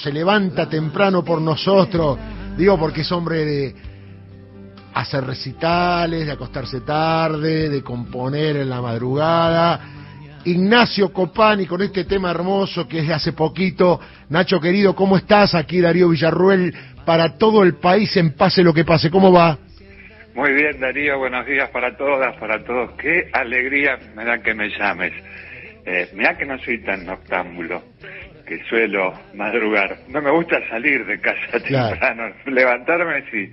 se levanta temprano por nosotros, digo porque es hombre de hacer recitales, de acostarse tarde, de componer en la madrugada. Ignacio Copani con este tema hermoso que es de hace poquito. Nacho querido, ¿cómo estás? Aquí Darío Villarruel para todo el país en pase lo que pase. ¿Cómo va? Muy bien, Darío, buenos días para todas, para todos. Qué alegría me da que me llames. Eh, mira que no soy tan noctámbulo que suelo madrugar. No me gusta salir de casa temprano, levantarme sí.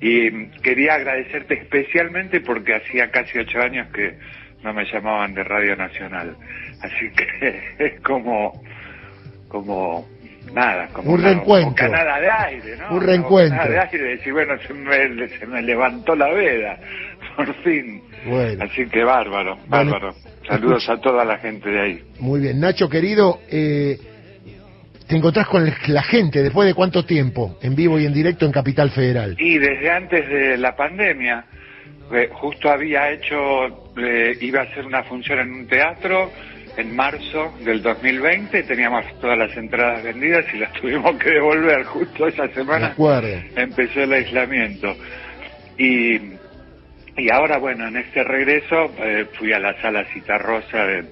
Y quería agradecerte especialmente porque hacía casi ocho años que no me llamaban de Radio Nacional. Así que es como, como nada, como un reencuentro. nada de aire, ¿no? Un reencuentro. De aire, decir, bueno, se me, se me levantó la veda, por fin. Bueno. Así que bárbaro, bárbaro. Saludos a toda la gente de ahí. Muy bien, Nacho querido, eh, te encontrás con la gente después de cuánto tiempo, en vivo y en directo en Capital Federal. Y desde antes de la pandemia, eh, justo había hecho, eh, iba a hacer una función en un teatro en marzo del 2020, teníamos todas las entradas vendidas y las tuvimos que devolver justo esa semana. Empezó el aislamiento. Y, y ahora, bueno, en este regreso eh, fui a la sala Citarrosa de,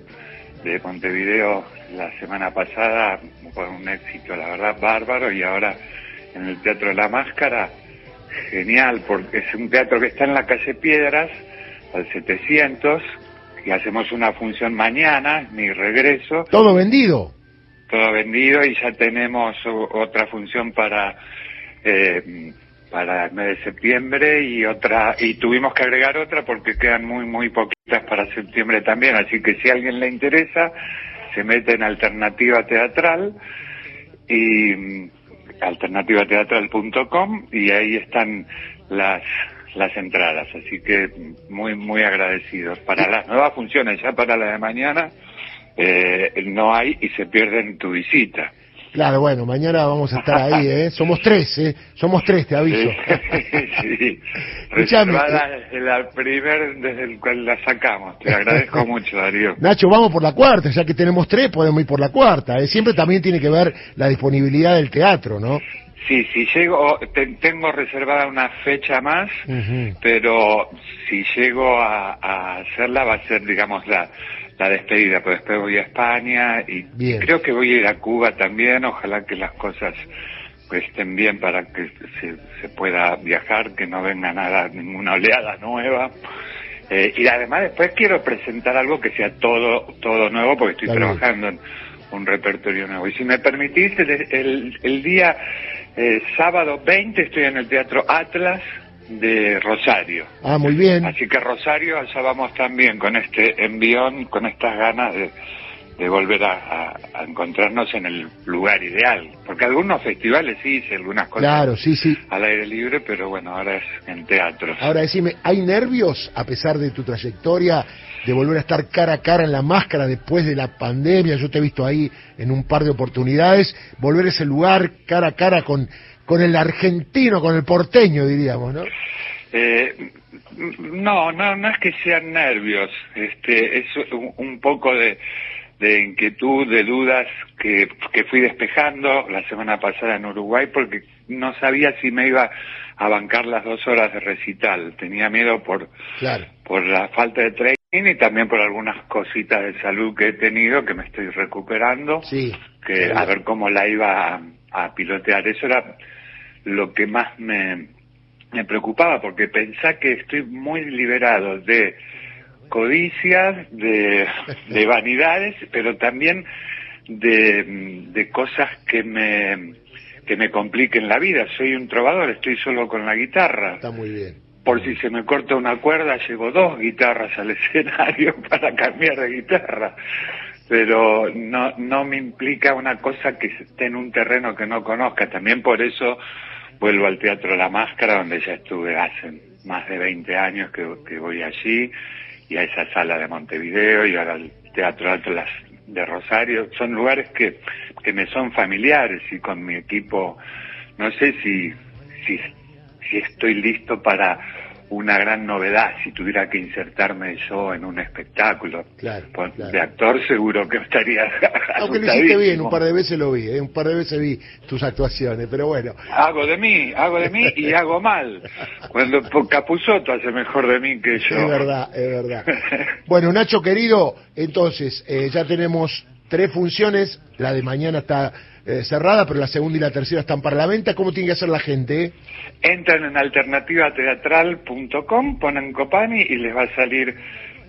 de Montevideo la semana pasada fue un éxito, la verdad, bárbaro, y ahora en el Teatro de la Máscara, genial, porque es un teatro que está en la calle Piedras, al 700, y hacemos una función mañana, mi regreso. ¿Todo vendido? Todo vendido y ya tenemos otra función para... Eh, para el mes de septiembre y otra y tuvimos que agregar otra porque quedan muy muy poquitas para septiembre también así que si a alguien le interesa se mete en alternativa teatral y alternativateatral.com y ahí están las las entradas, así que muy muy agradecidos. Para las nuevas funciones, ya para la de mañana, eh, no hay y se pierden tu visita. Claro, bueno, mañana vamos a estar ahí, ¿eh? Somos tres, ¿eh? Somos tres, te aviso. Sí, sí. Reservada desde la primer, desde el cual la sacamos. Te agradezco mucho, Darío. Nacho, vamos por la cuarta, ya que tenemos tres, podemos ir por la cuarta. ¿eh? Siempre también tiene que ver la disponibilidad del teatro, ¿no? Sí, si llego, tengo reservada una fecha más, pero si llego a, a hacerla va a ser, digamos, la la despedida, pues después voy a España y creo que voy a ir a Cuba también, ojalá que las cosas pues estén bien para que se, pueda viajar, que no venga nada, ninguna oleada nueva. Eh, y además después quiero presentar algo que sea todo, todo nuevo porque estoy trabajando en un repertorio nuevo. Y si me permitís, el, el, día eh, sábado 20 estoy en el Teatro Atlas de Rosario. Ah, muy bien. Así que Rosario, allá vamos también con este envión, con estas ganas de, de volver a, encontrarnos en el lugar ideal. Porque algunos festivales sí hice algunas cosas claro, sí, sí. al aire libre, pero bueno, ahora es en teatro. Ahora decime, ¿hay nervios, a pesar de tu trayectoria, de volver a estar cara a cara en la máscara después de la pandemia? Yo te he visto ahí en un par de oportunidades, volver a ese lugar cara a cara con con el argentino, con el porteño, diríamos, ¿no? Eh, no, no, no es que sean nervios, este, es un, poco de, de, inquietud, de dudas que, que fui despejando la semana pasada en Uruguay porque no sabía si me iba a bancar las dos horas de recital. Tenía miedo por, por la falta de training y también por algunas cositas de salud que he tenido que me estoy recuperando. Sí, que a ver cómo la iba a, a pilotear. Eso era lo que más me, me preocupaba, porque pensá que estoy muy liberado de codicias, de, de vanidades, pero también de, de cosas que me, que me compliquen la vida. Soy un trovador, estoy solo con la guitarra. Está muy bien. Por si se me corta una cuerda, llevo dos guitarras al escenario para cambiar de guitarra. Pero no, no me implica una cosa que esté en un terreno que no conozca. También por eso vuelvo al Teatro La Máscara, donde ya estuve hace más de 20 años que, voy allí, y a esa sala de Montevideo, y ahora al Teatro Atlas de Rosario. Son lugares que, que me son familiares y con mi equipo, no sé si, si, si estoy listo para una gran novedad si tuviera que insertarme yo en un espectáculo. Claro, claro. De actor seguro que estaría Aunque lo hiciste bien, un par de veces lo vi, ¿eh? un par de veces vi tus actuaciones, pero bueno. Hago de mí, hago de mí y hago mal. Cuando por Capusotto hace mejor de mí que yo. Es verdad, es verdad. Bueno, Nacho querido, entonces eh, ya tenemos tres funciones, la de mañana está eh, cerrada, pero la segunda y la tercera están para la venta. ¿Cómo tiene que hacer la gente? eh? Entran en alternativateatral.com, ponen Copani y les va a salir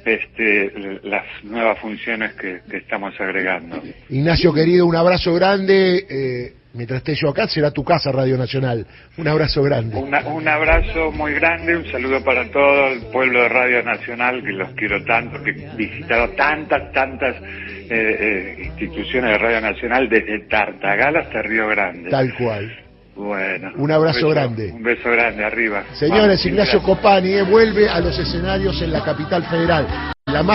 este, las nuevas funciones que, que estamos agregando. Ignacio querido, un abrazo grande. eh, mientras esté yo acá, será tu casa, Radio Nacional. Un abrazo grande. Una- un abrazo muy grande, un saludo para todo el pueblo de Radio Nacional, que los quiero tanto, que he visitado tantas, tantas eh, eh, instituciones de Radio Nacional, desde Tartagal hasta Río Grande. Tal cual. Bueno. Un abrazo beso- grande. Un beso grande, arriba. Señores, Vamos, Ignacio. Copani eh, vuelve a los escenarios en la capital federal. La más